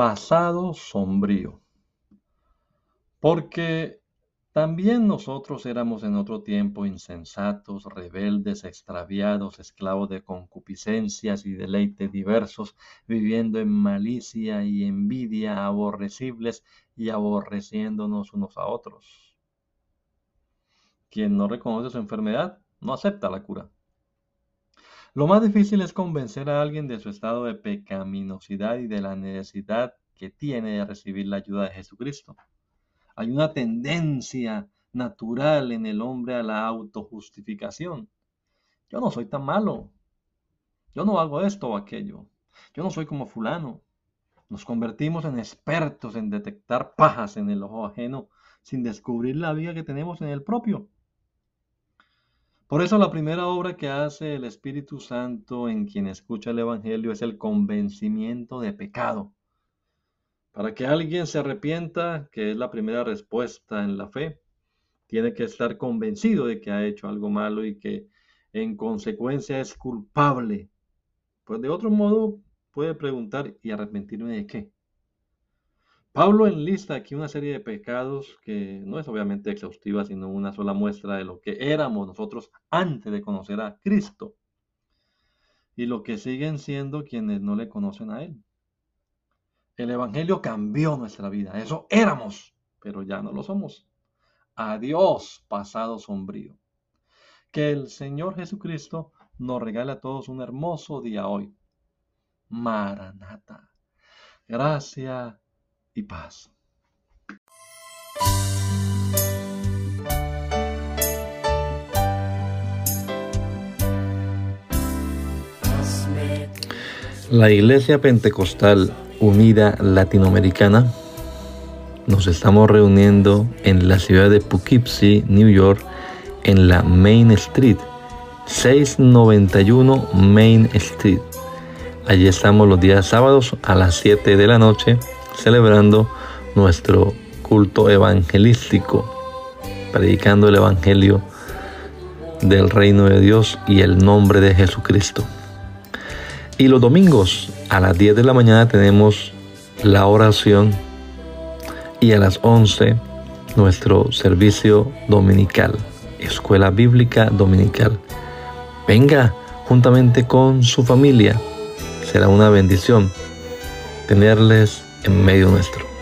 Pasado sombrío. Porque también nosotros éramos en otro tiempo insensatos, rebeldes, extraviados, esclavos de concupiscencias y deleites diversos, viviendo en malicia y envidia, aborrecibles y aborreciéndonos unos a otros. Quien no reconoce su enfermedad no acepta la cura. Lo más difícil es convencer a alguien de su estado de pecaminosidad y de la necesidad que tiene de recibir la ayuda de Jesucristo. Hay una tendencia natural en el hombre a la autojustificación. Yo no soy tan malo. Yo no hago esto o aquello. Yo no soy como fulano. Nos convertimos en expertos en detectar pajas en el ojo ajeno sin descubrir la vida que tenemos en el propio. Por eso la primera obra que hace el Espíritu Santo en quien escucha el Evangelio es el convencimiento de pecado. Para que alguien se arrepienta, que es la primera respuesta en la fe, tiene que estar convencido de que ha hecho algo malo y que en consecuencia es culpable. Pues de otro modo puede preguntar, ¿y arrepentirme de qué? Pablo enlista aquí una serie de pecados que no es obviamente exhaustiva, sino una sola muestra de lo que éramos nosotros antes de conocer a Cristo y lo que siguen siendo quienes no le conocen a Él. El Evangelio cambió nuestra vida, eso éramos, pero ya no lo somos. Adiós, pasado sombrío. Que el Señor Jesucristo nos regale a todos un hermoso día hoy. Maranata. Gracias y paz. La Iglesia Pentecostal Unida Latinoamericana nos estamos reuniendo en la ciudad de Poughkeepsie, New York, en la Main Street, 691 Main Street. Allí estamos los días sábados a las 7 de la noche celebrando nuestro culto evangelístico, predicando el Evangelio del reino de Dios y el nombre de Jesucristo. Y los domingos a las 10 de la mañana tenemos la oración y a las 11 nuestro servicio dominical, escuela bíblica dominical. Venga juntamente con su familia, será una bendición tenerles en medio nuestro.